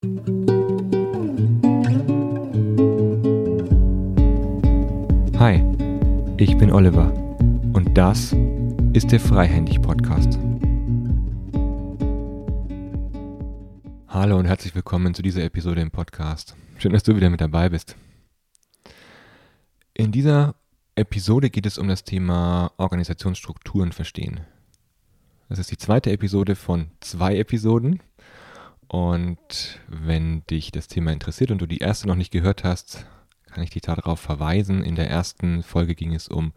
Hi, ich bin Oliver und das ist der Freihändig Podcast. Hallo und herzlich willkommen zu dieser Episode im Podcast. Schön, dass du wieder mit dabei bist. In dieser Episode geht es um das Thema Organisationsstrukturen verstehen. Das ist die zweite Episode von zwei Episoden. Und wenn dich das Thema interessiert und du die erste noch nicht gehört hast, kann ich dich darauf verweisen. In der ersten Folge ging es um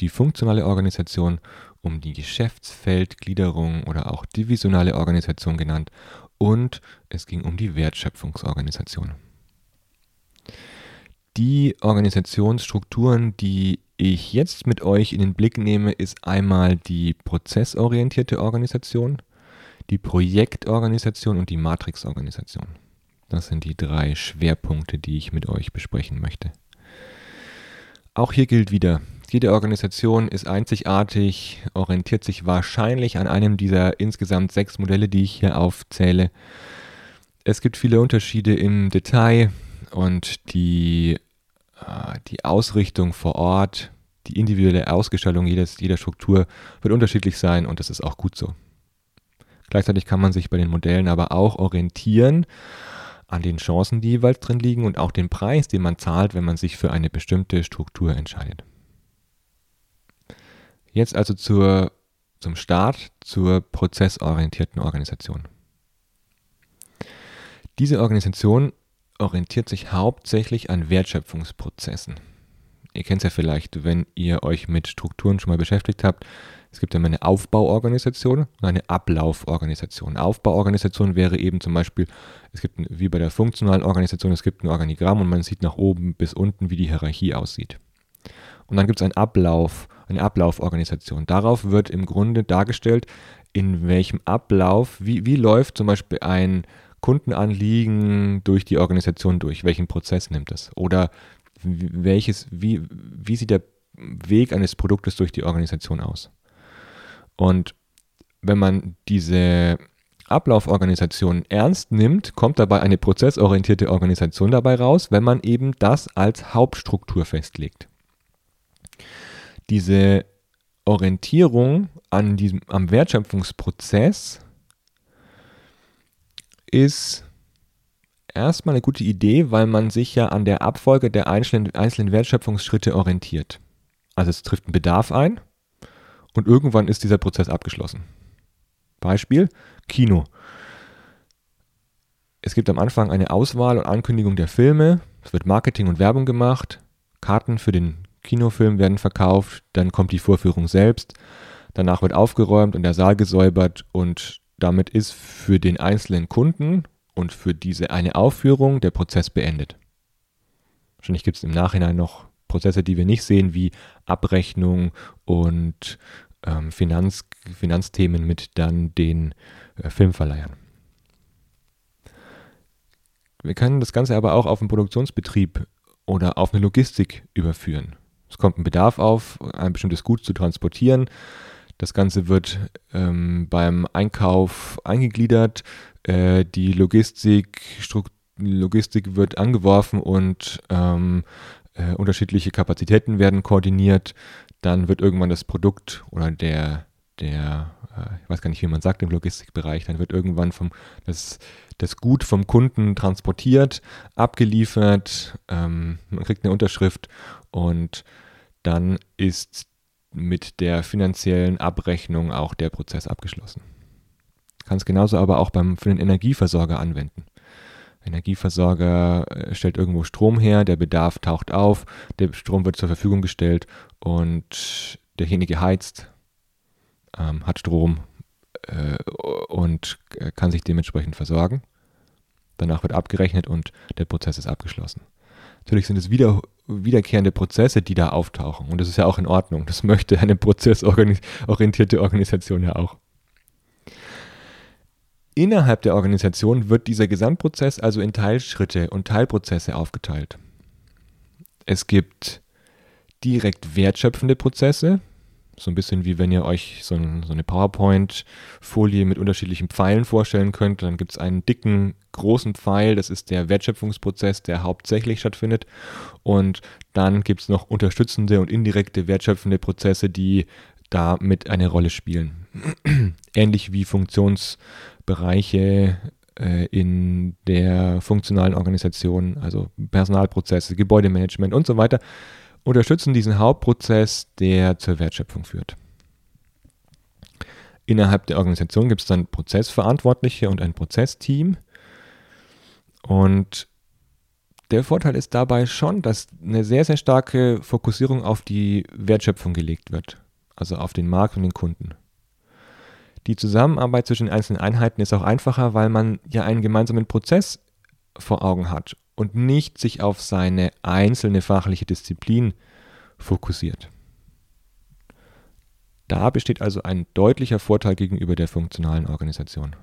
die funktionale Organisation, um die Geschäftsfeldgliederung oder auch divisionale Organisation genannt und es ging um die Wertschöpfungsorganisation. Die Organisationsstrukturen, die ich jetzt mit euch in den Blick nehme, ist einmal die prozessorientierte Organisation, die Projektorganisation und die Matrixorganisation. Das sind die drei Schwerpunkte, die ich mit euch besprechen möchte. Auch hier gilt wieder, jede Organisation ist einzigartig, orientiert sich wahrscheinlich an einem dieser insgesamt sechs Modelle, die ich hier aufzähle. Es gibt viele Unterschiede im Detail und die, äh, die Ausrichtung vor Ort, die individuelle Ausgestaltung jedes, jeder Struktur wird unterschiedlich sein und das ist auch gut so. Gleichzeitig kann man sich bei den Modellen aber auch orientieren an den Chancen, die jeweils drin liegen und auch den Preis, den man zahlt, wenn man sich für eine bestimmte Struktur entscheidet. Jetzt also zur, zum Start zur prozessorientierten Organisation. Diese Organisation orientiert sich hauptsächlich an Wertschöpfungsprozessen. Ihr kennt es ja vielleicht, wenn ihr euch mit Strukturen schon mal beschäftigt habt, es gibt einmal eine Aufbauorganisation und eine Ablauforganisation. Aufbauorganisation wäre eben zum Beispiel, es gibt wie bei der funktionalen Organisation, es gibt ein Organigramm und man sieht nach oben bis unten, wie die Hierarchie aussieht. Und dann gibt es einen Ablauf, eine Ablauforganisation. Darauf wird im Grunde dargestellt, in welchem Ablauf, wie, wie läuft zum Beispiel ein Kundenanliegen durch die Organisation durch, welchen Prozess nimmt es? Oder welches, wie, wie sieht der Weg eines Produktes durch die Organisation aus? Und wenn man diese Ablauforganisation ernst nimmt, kommt dabei eine prozessorientierte Organisation dabei raus, wenn man eben das als Hauptstruktur festlegt. Diese Orientierung an diesem, am Wertschöpfungsprozess ist erstmal eine gute Idee, weil man sich ja an der Abfolge der einzelnen, einzelnen Wertschöpfungsschritte orientiert. Also es trifft einen Bedarf ein und irgendwann ist dieser Prozess abgeschlossen. Beispiel Kino. Es gibt am Anfang eine Auswahl und Ankündigung der Filme, es wird Marketing und Werbung gemacht, Karten für den Kinofilm werden verkauft, dann kommt die Vorführung selbst, danach wird aufgeräumt und der Saal gesäubert und damit ist für den einzelnen Kunden und für diese eine Aufführung der Prozess beendet. Wahrscheinlich gibt es im Nachhinein noch Prozesse, die wir nicht sehen, wie Abrechnung und ähm, Finanz, Finanzthemen mit dann den äh, Filmverleihern. Wir können das Ganze aber auch auf einen Produktionsbetrieb oder auf eine Logistik überführen. Es kommt ein Bedarf auf, ein bestimmtes Gut zu transportieren. Das Ganze wird ähm, beim Einkauf eingegliedert. Äh, die Logistik, Logistik wird angeworfen und ähm, äh, unterschiedliche Kapazitäten werden koordiniert dann wird irgendwann das Produkt oder der, der, äh, ich weiß gar nicht, wie man sagt im Logistikbereich, dann wird irgendwann vom, das, das Gut vom Kunden transportiert, abgeliefert, ähm, man kriegt eine Unterschrift und dann ist mit der finanziellen Abrechnung auch der Prozess abgeschlossen. Kann es genauso aber auch beim, für den Energieversorger anwenden. Energieversorger äh, stellt irgendwo Strom her, der Bedarf taucht auf, der Strom wird zur Verfügung gestellt und derjenige heizt, ähm, hat Strom äh, und kann sich dementsprechend versorgen. Danach wird abgerechnet und der Prozess ist abgeschlossen. Natürlich sind es wieder, wiederkehrende Prozesse, die da auftauchen und das ist ja auch in Ordnung. Das möchte eine prozessorientierte Organisation ja auch. Innerhalb der Organisation wird dieser Gesamtprozess also in Teilschritte und Teilprozesse aufgeteilt. Es gibt direkt wertschöpfende Prozesse, So ein bisschen wie wenn ihr euch so, ein, so eine PowerPoint-Folie mit unterschiedlichen Pfeilen vorstellen könnt. Dann gibt es einen dicken, großen Pfeil, das ist der Wertschöpfungsprozess, der hauptsächlich stattfindet. Und dann gibt es noch unterstützende und indirekte wertschöpfende Prozesse, die da mit eine Rolle spielen. Ähnlich wie Funktionsbereiche äh, in der funktionalen Organisation, also Personalprozesse, Gebäudemanagement und so weiter, unterstützen diesen Hauptprozess, der zur Wertschöpfung führt. Innerhalb der Organisation gibt es dann Prozessverantwortliche und ein Prozessteam. Und der Vorteil ist dabei schon, dass eine sehr, sehr starke Fokussierung auf die Wertschöpfung gelegt wird, also auf den Markt und den Kunden. Die Zusammenarbeit zwischen den einzelnen Einheiten ist auch einfacher, weil man ja einen gemeinsamen Prozess vor Augen hat und nicht sich auf seine einzelne fachliche Disziplin fokussiert. Da besteht also ein deutlicher Vorteil gegenüber der funktionalen Organisation.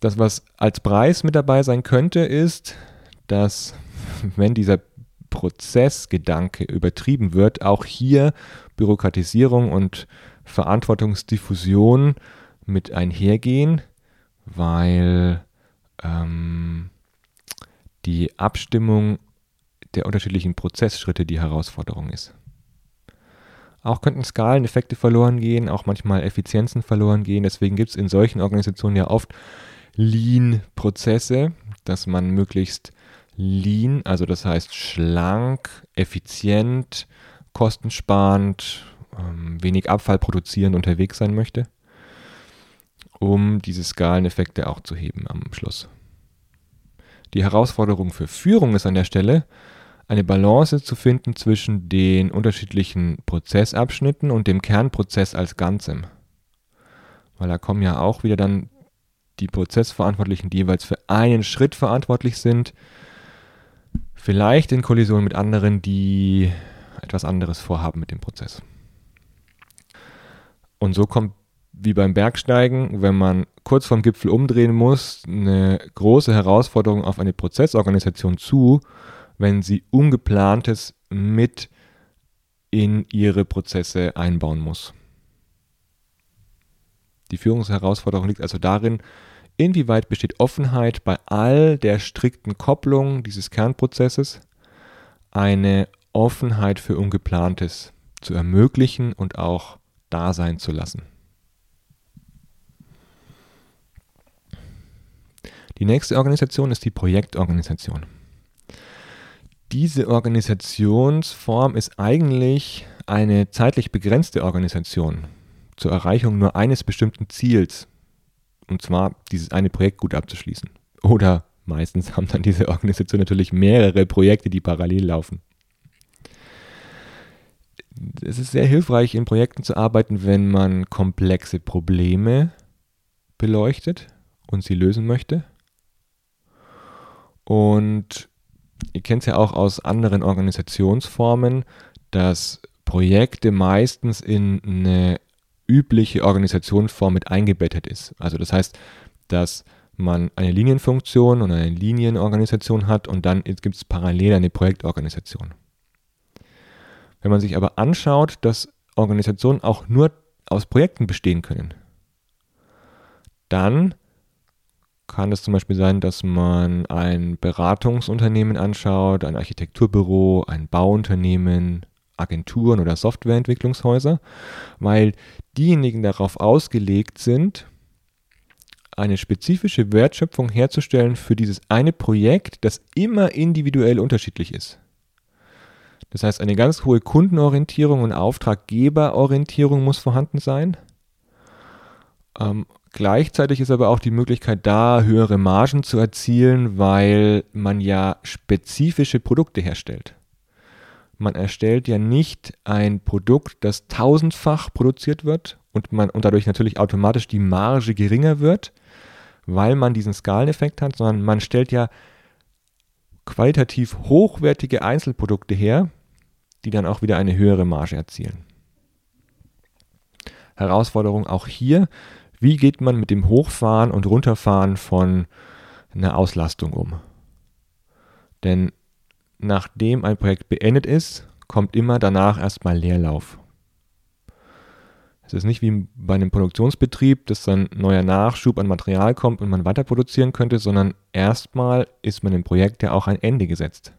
Das, was als Preis mit dabei sein könnte, ist, dass wenn dieser Prozessgedanke übertrieben wird, auch hier Bürokratisierung und Verantwortungsdiffusion mit einhergehen, weil ähm, die Abstimmung der unterschiedlichen Prozessschritte die Herausforderung ist. Auch könnten Skaleneffekte verloren gehen, auch manchmal Effizienzen verloren gehen. Deswegen gibt es in solchen Organisationen ja oft Lean-Prozesse, dass man möglichst lean, also das heißt schlank, effizient, kostensparend, ähm, wenig Abfall produzierend unterwegs sein möchte, um diese Skaleneffekte auch zu heben am Schluss. Die Herausforderung für Führung ist an der Stelle, eine Balance zu finden zwischen den unterschiedlichen Prozessabschnitten und dem Kernprozess als Ganzem. Weil da kommen ja auch wieder dann die Prozessverantwortlichen, die jeweils für einen Schritt verantwortlich sind, vielleicht in Kollision mit anderen, die etwas anderes vorhaben mit dem Prozess. Und so kommt wie beim Bergsteigen, wenn man kurz vorm Gipfel umdrehen muss, eine große Herausforderung auf eine Prozessorganisation zu, wenn sie Ungeplantes mit in ihre Prozesse einbauen muss. Die Führungsherausforderung liegt also darin, inwieweit besteht Offenheit bei all der strikten Kopplung dieses Kernprozesses, eine Offenheit für Ungeplantes zu ermöglichen und auch da sein zu lassen. Die nächste Organisation ist die Projektorganisation. Diese Organisationsform ist eigentlich eine zeitlich begrenzte Organisation zur Erreichung nur eines bestimmten Ziels, und zwar dieses eine Projekt gut abzuschließen. Oder meistens haben dann diese Organisationen natürlich mehrere Projekte, die parallel laufen. Es ist sehr hilfreich, in Projekten zu arbeiten, wenn man komplexe Probleme beleuchtet und sie lösen möchte und ihr kennt es ja auch aus anderen Organisationsformen, dass Projekte meistens in eine übliche Organisationsform mit eingebettet ist. Also das heißt, dass man eine Linienfunktion und eine Linienorganisation hat und dann gibt es parallel eine Projektorganisation. Wenn man sich aber anschaut, dass Organisationen auch nur aus Projekten bestehen können, dann kann es zum Beispiel sein, dass man ein Beratungsunternehmen anschaut, ein Architekturbüro, ein Bauunternehmen, Agenturen oder Softwareentwicklungshäuser, weil diejenigen darauf ausgelegt sind, eine spezifische Wertschöpfung herzustellen für dieses eine Projekt, das immer individuell unterschiedlich ist. Das heißt, eine ganz hohe Kundenorientierung und Auftraggeberorientierung muss vorhanden sein. Ähm, Gleichzeitig ist aber auch die Möglichkeit da, höhere Margen zu erzielen, weil man ja spezifische Produkte herstellt. Man erstellt ja nicht ein Produkt, das tausendfach produziert wird und, man, und dadurch natürlich automatisch die Marge geringer wird, weil man diesen Skaleneffekt hat, sondern man stellt ja qualitativ hochwertige Einzelprodukte her, die dann auch wieder eine höhere Marge erzielen. Herausforderung auch hier, wie geht man mit dem Hochfahren und Runterfahren von einer Auslastung um? Denn nachdem ein Projekt beendet ist, kommt immer danach erstmal Leerlauf. Es ist nicht wie bei einem Produktionsbetrieb, dass dann neuer Nachschub an Material kommt und man weiter produzieren könnte, sondern erstmal ist man im Projekt ja auch ein Ende gesetzt.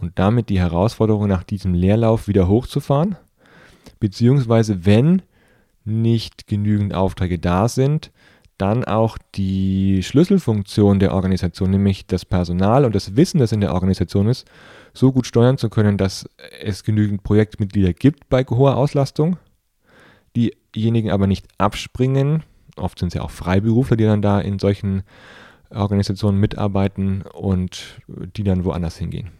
Und damit die Herausforderung nach diesem Leerlauf wieder hochzufahren, beziehungsweise wenn nicht genügend Aufträge da sind, dann auch die Schlüsselfunktion der Organisation, nämlich das Personal und das Wissen, das in der Organisation ist, so gut steuern zu können, dass es genügend Projektmitglieder gibt bei hoher Auslastung, diejenigen aber nicht abspringen. Oft sind es ja auch Freiberufler, die dann da in solchen Organisationen mitarbeiten und die dann woanders hingehen.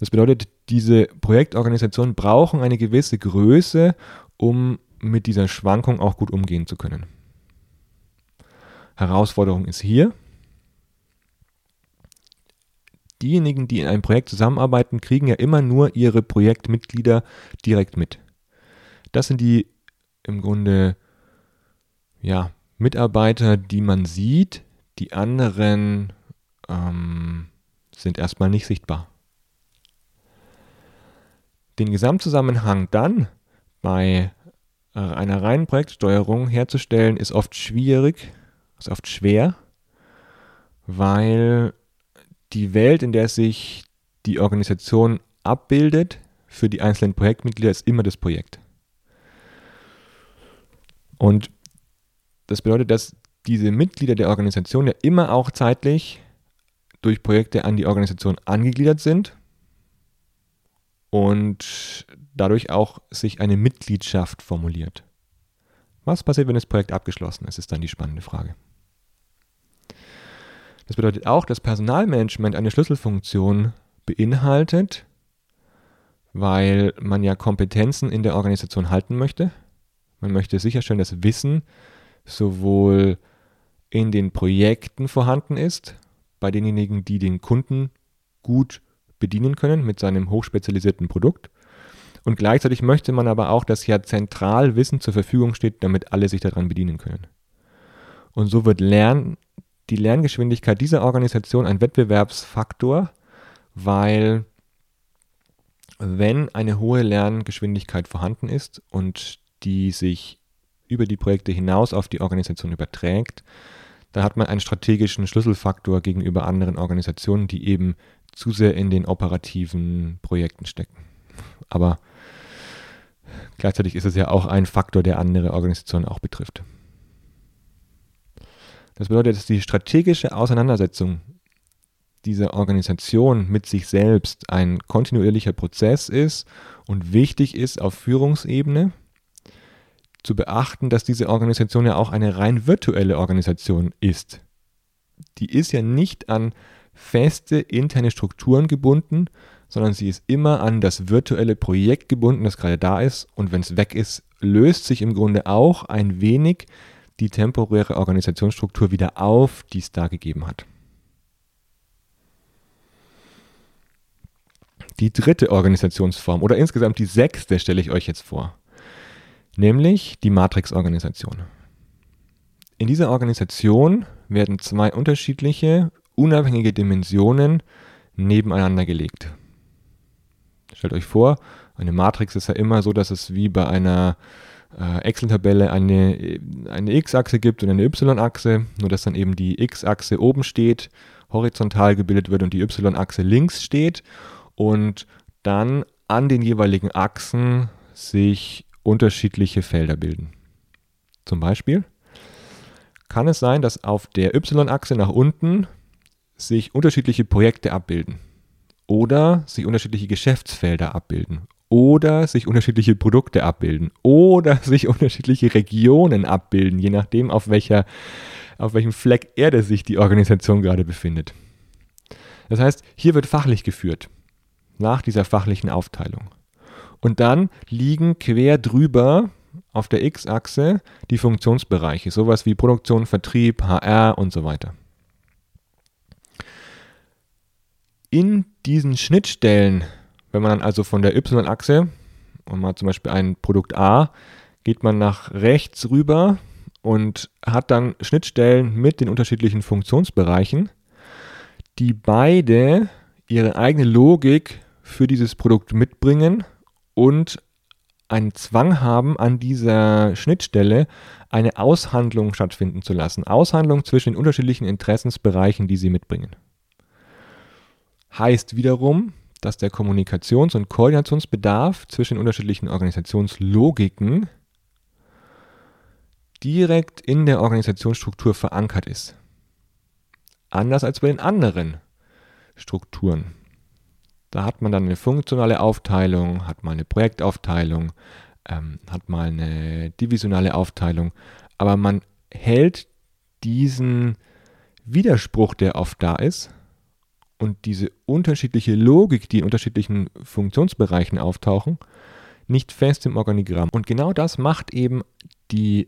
Das bedeutet, diese Projektorganisationen brauchen eine gewisse Größe, um mit dieser Schwankung auch gut umgehen zu können. Herausforderung ist hier, diejenigen, die in einem Projekt zusammenarbeiten, kriegen ja immer nur ihre Projektmitglieder direkt mit. Das sind die im Grunde ja, Mitarbeiter, die man sieht. Die anderen ähm, sind erstmal nicht sichtbar. Den Gesamtzusammenhang dann bei äh, einer reinen Projektsteuerung herzustellen, ist oft schwierig, ist oft schwer, weil die Welt, in der sich die Organisation abbildet, für die einzelnen Projektmitglieder ist immer das Projekt. Und das bedeutet, dass diese Mitglieder der Organisation ja immer auch zeitlich durch Projekte an die Organisation angegliedert sind und dadurch auch sich eine Mitgliedschaft formuliert. Was passiert, wenn das Projekt abgeschlossen ist, ist dann die spannende Frage. Das bedeutet auch, dass Personalmanagement eine Schlüsselfunktion beinhaltet, weil man ja Kompetenzen in der Organisation halten möchte. Man möchte sicherstellen, dass Wissen sowohl in den Projekten vorhanden ist, bei denjenigen, die den Kunden gut bedienen können mit seinem hochspezialisierten Produkt. Und gleichzeitig möchte man aber auch, dass ja zentral Wissen zur Verfügung steht, damit alle sich daran bedienen können. Und so wird Lern, die Lerngeschwindigkeit dieser Organisation ein Wettbewerbsfaktor, weil wenn eine hohe Lerngeschwindigkeit vorhanden ist und die sich über die Projekte hinaus auf die Organisation überträgt, dann hat man einen strategischen Schlüsselfaktor gegenüber anderen Organisationen, die eben zu sehr in den operativen Projekten stecken. Aber gleichzeitig ist es ja auch ein Faktor, der andere Organisationen auch betrifft. Das bedeutet, dass die strategische Auseinandersetzung dieser Organisation mit sich selbst ein kontinuierlicher Prozess ist und wichtig ist auf Führungsebene zu beachten, dass diese Organisation ja auch eine rein virtuelle Organisation ist. Die ist ja nicht an feste interne Strukturen gebunden, sondern sie ist immer an das virtuelle Projekt gebunden, das gerade da ist. Und wenn es weg ist, löst sich im Grunde auch ein wenig die temporäre Organisationsstruktur wieder auf, die es da gegeben hat. Die dritte Organisationsform oder insgesamt die sechste stelle ich euch jetzt vor, nämlich die Matrix-Organisation. In dieser Organisation werden zwei unterschiedliche unabhängige Dimensionen nebeneinander gelegt. Stellt euch vor, eine Matrix ist ja immer so, dass es wie bei einer äh, Excel-Tabelle eine, eine x-Achse gibt und eine y-Achse, nur dass dann eben die x-Achse oben steht, horizontal gebildet wird und die y-Achse links steht und dann an den jeweiligen Achsen sich unterschiedliche Felder bilden. Zum Beispiel kann es sein, dass auf der y-Achse nach unten sich unterschiedliche Projekte abbilden oder sich unterschiedliche Geschäftsfelder abbilden oder sich unterschiedliche Produkte abbilden oder sich unterschiedliche Regionen abbilden, je nachdem, auf, welcher, auf welchem Fleck Erde sich die Organisation gerade befindet. Das heißt, hier wird fachlich geführt, nach dieser fachlichen Aufteilung. Und dann liegen quer drüber auf der X-Achse die Funktionsbereiche, sowas wie Produktion, Vertrieb, HR und so weiter. in diesen Schnittstellen, wenn man also von der Y-Achse und mal zum Beispiel ein Produkt A, geht man nach rechts rüber und hat dann Schnittstellen mit den unterschiedlichen Funktionsbereichen, die beide ihre eigene Logik für dieses Produkt mitbringen und einen Zwang haben, an dieser Schnittstelle eine Aushandlung stattfinden zu lassen. Aushandlung zwischen den unterschiedlichen Interessensbereichen, die sie mitbringen. Heißt wiederum, dass der Kommunikations- und Koordinationsbedarf zwischen unterschiedlichen Organisationslogiken direkt in der Organisationsstruktur verankert ist. Anders als bei den anderen Strukturen. Da hat man dann eine funktionale Aufteilung, hat mal eine Projektaufteilung, ähm, hat mal eine divisionale Aufteilung, aber man hält diesen Widerspruch, der oft da ist, und diese unterschiedliche Logik, die in unterschiedlichen Funktionsbereichen auftauchen, nicht fest im Organigramm. Und genau das macht eben die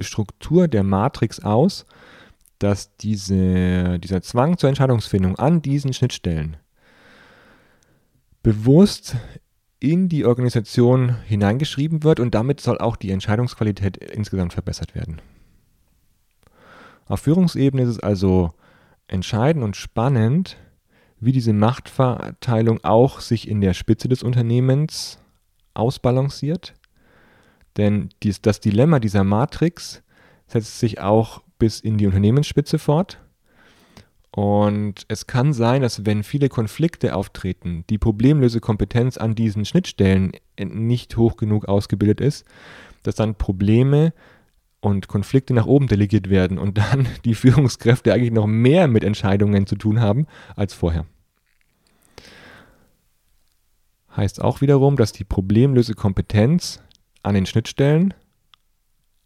Struktur der Matrix aus, dass diese, dieser Zwang zur Entscheidungsfindung an diesen Schnittstellen bewusst in die Organisation hineingeschrieben wird und damit soll auch die Entscheidungsqualität insgesamt verbessert werden. Auf Führungsebene ist es also entscheidend und spannend, wie diese Machtverteilung auch sich in der Spitze des Unternehmens ausbalanciert. Denn dies, das Dilemma dieser Matrix setzt sich auch bis in die Unternehmensspitze fort. Und es kann sein, dass wenn viele Konflikte auftreten, die Problemlösekompetenz an diesen Schnittstellen nicht hoch genug ausgebildet ist, dass dann Probleme und Konflikte nach oben delegiert werden und dann die Führungskräfte eigentlich noch mehr mit Entscheidungen zu tun haben als vorher. Heißt auch wiederum, dass die Problemlösekompetenz an den Schnittstellen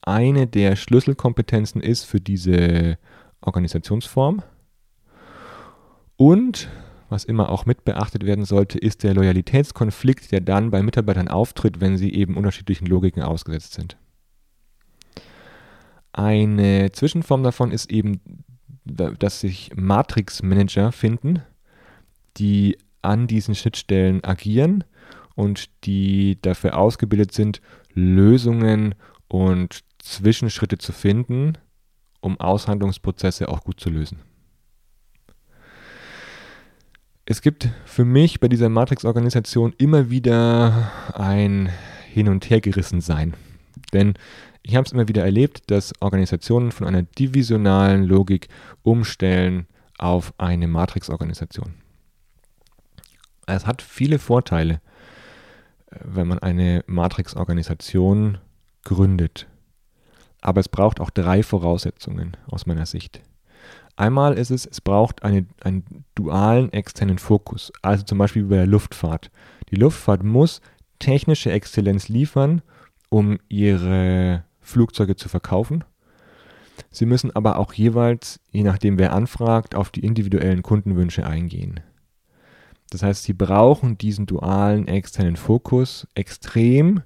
eine der Schlüsselkompetenzen ist für diese Organisationsform. Und was immer auch mit beachtet werden sollte, ist der Loyalitätskonflikt, der dann bei Mitarbeitern auftritt, wenn sie eben unterschiedlichen Logiken ausgesetzt sind. Eine Zwischenform davon ist eben, dass sich Matrix-Manager finden, die an diesen Schnittstellen agieren und die dafür ausgebildet sind, Lösungen und Zwischenschritte zu finden, um Aushandlungsprozesse auch gut zu lösen. Es gibt für mich bei dieser Matrix-Organisation immer wieder ein Hin- und Hergerissen sein. Denn ich habe es immer wieder erlebt, dass Organisationen von einer divisionalen Logik umstellen auf eine Matrix-Organisation. Es hat viele Vorteile, äh, wenn man eine Matrix-Organisation gründet. Aber es braucht auch drei Voraussetzungen aus meiner Sicht. Einmal ist es, es braucht eine, einen dualen externen Fokus, also zum Beispiel bei der Luftfahrt. Die Luftfahrt muss technische Exzellenz liefern, um ihre Flugzeuge zu verkaufen. Sie müssen aber auch jeweils, je nachdem wer anfragt, auf die individuellen Kundenwünsche eingehen. Das heißt, sie brauchen diesen dualen externen Fokus extrem,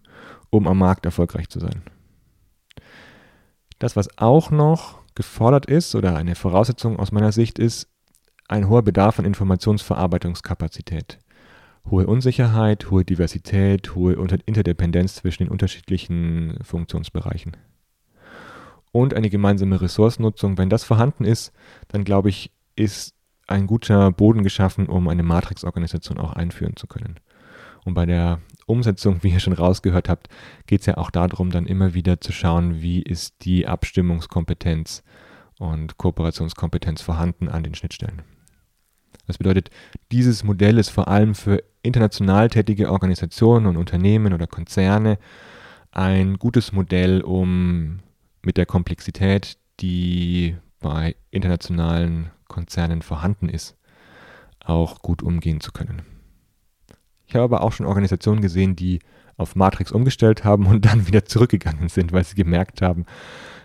um am Markt erfolgreich zu sein. Das, was auch noch gefordert ist oder eine Voraussetzung aus meiner Sicht ist, ein hoher Bedarf an Informationsverarbeitungskapazität hohe Unsicherheit, hohe Diversität, hohe Interdependenz zwischen den unterschiedlichen Funktionsbereichen. Und eine gemeinsame Ressourcennutzung. Wenn das vorhanden ist, dann glaube ich, ist ein guter Boden geschaffen, um eine Matrix-Organisation auch einführen zu können. Und bei der Umsetzung, wie ihr schon rausgehört habt, geht es ja auch darum, dann immer wieder zu schauen, wie ist die Abstimmungskompetenz und Kooperationskompetenz vorhanden an den Schnittstellen. Das bedeutet, dieses Modell ist vor allem für international tätige Organisationen und Unternehmen oder Konzerne ein gutes Modell, um mit der Komplexität, die bei internationalen Konzernen vorhanden ist, auch gut umgehen zu können. Ich habe aber auch schon Organisationen gesehen, die auf Matrix umgestellt haben und dann wieder zurückgegangen sind, weil sie gemerkt haben,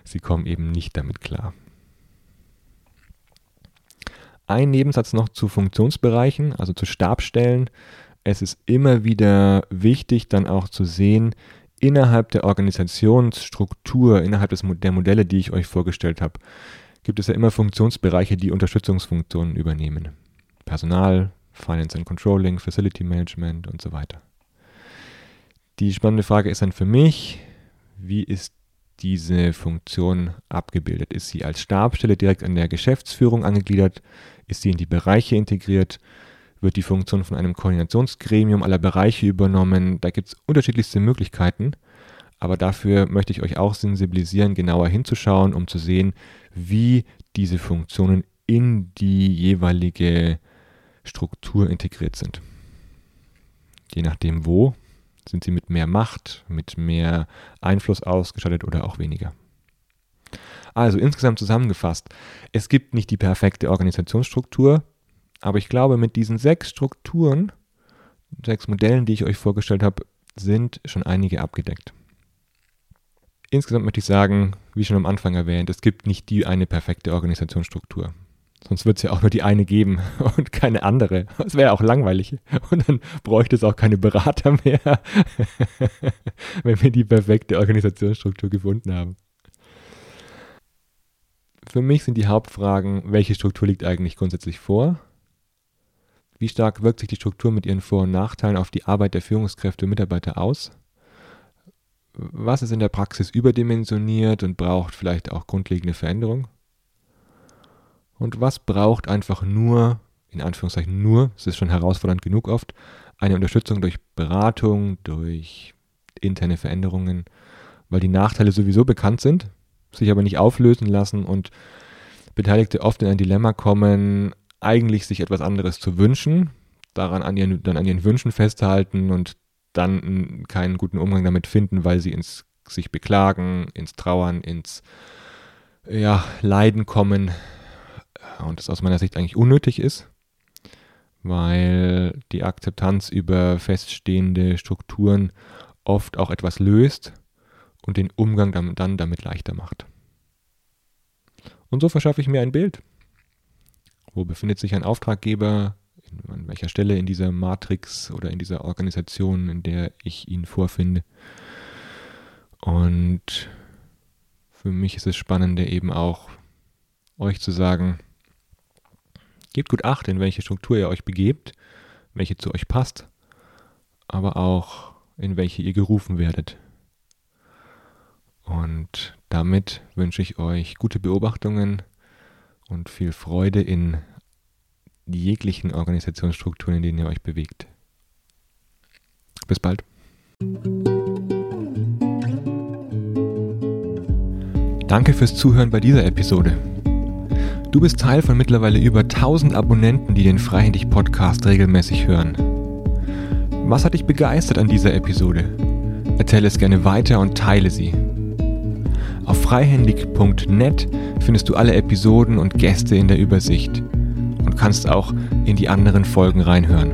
sie kommen eben nicht damit klar. Ein Nebensatz noch zu Funktionsbereichen, also zu Stabstellen. Es ist immer wieder wichtig, dann auch zu sehen, innerhalb der Organisationsstruktur, innerhalb des, der Modelle, die ich euch vorgestellt habe, gibt es ja immer Funktionsbereiche, die Unterstützungsfunktionen übernehmen. Personal, Finance and Controlling, Facility Management und so weiter. Die spannende Frage ist dann für mich, wie ist diese Funktion abgebildet? Ist sie als Stabstelle direkt an der Geschäftsführung angegliedert? Ist sie in die Bereiche integriert? Wird die Funktion von einem Koordinationsgremium aller Bereiche übernommen? Da gibt es unterschiedlichste Möglichkeiten. Aber dafür möchte ich euch auch sensibilisieren, genauer hinzuschauen, um zu sehen, wie diese Funktionen in die jeweilige Struktur integriert sind. Je nachdem wo, sind sie mit mehr Macht, mit mehr Einfluss ausgestattet oder auch weniger. Also insgesamt zusammengefasst, es gibt nicht die perfekte Organisationsstruktur, aber ich glaube, mit diesen sechs Strukturen, sechs Modellen, die ich euch vorgestellt habe, sind schon einige abgedeckt. Insgesamt möchte ich sagen, wie schon am Anfang erwähnt, es gibt nicht die eine perfekte Organisationsstruktur. Sonst wird es ja auch nur die eine geben und keine andere. Das wäre auch langweilig. Und dann bräuchte es auch keine Berater mehr, wenn wir die perfekte Organisationsstruktur gefunden haben. Für mich sind die Hauptfragen, welche Struktur liegt eigentlich grundsätzlich vor? Wie stark wirkt sich die Struktur mit ihren Vor- und Nachteilen auf die Arbeit der Führungskräfte und Mitarbeiter aus? Was ist in der Praxis überdimensioniert und braucht vielleicht auch grundlegende Veränderung? Und was braucht einfach nur, in Anführungszeichen nur, es ist schon herausfordernd genug oft, eine Unterstützung durch Beratung, durch interne Veränderungen, weil die Nachteile sowieso bekannt sind, sich aber nicht auflösen lassen und Beteiligte oft in ein Dilemma kommen, eigentlich sich etwas anderes zu wünschen, daran an ihren, dann an ihren Wünschen festhalten und dann keinen guten Umgang damit finden, weil sie ins sich beklagen, ins Trauern, ins ja, Leiden kommen, und das aus meiner Sicht eigentlich unnötig ist, weil die Akzeptanz über feststehende Strukturen oft auch etwas löst und den Umgang dann damit leichter macht. Und so verschaffe ich mir ein Bild. Wo befindet sich ein Auftraggeber? An welcher Stelle in dieser Matrix oder in dieser Organisation, in der ich ihn vorfinde? Und für mich ist es spannender eben auch, euch zu sagen, Gebt gut Acht, in welche Struktur ihr euch begebt, welche zu euch passt, aber auch in welche ihr gerufen werdet. Und damit wünsche ich euch gute Beobachtungen und viel Freude in jeglichen Organisationsstrukturen, in denen ihr euch bewegt. Bis bald. Danke fürs Zuhören bei dieser Episode. Du bist Teil von mittlerweile über 1000 Abonnenten, die den Freihändig Podcast regelmäßig hören. Was hat dich begeistert an dieser Episode? Erzähle es gerne weiter und teile sie. Auf freihändig.net findest du alle Episoden und Gäste in der Übersicht und kannst auch in die anderen Folgen reinhören.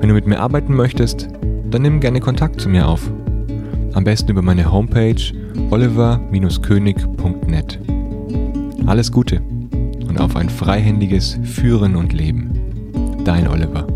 Wenn du mit mir arbeiten möchtest, dann nimm gerne Kontakt zu mir auf. Am besten über meine Homepage oliver-könig.net. Alles Gute und auf ein freihändiges Führen und Leben. Dein Oliver.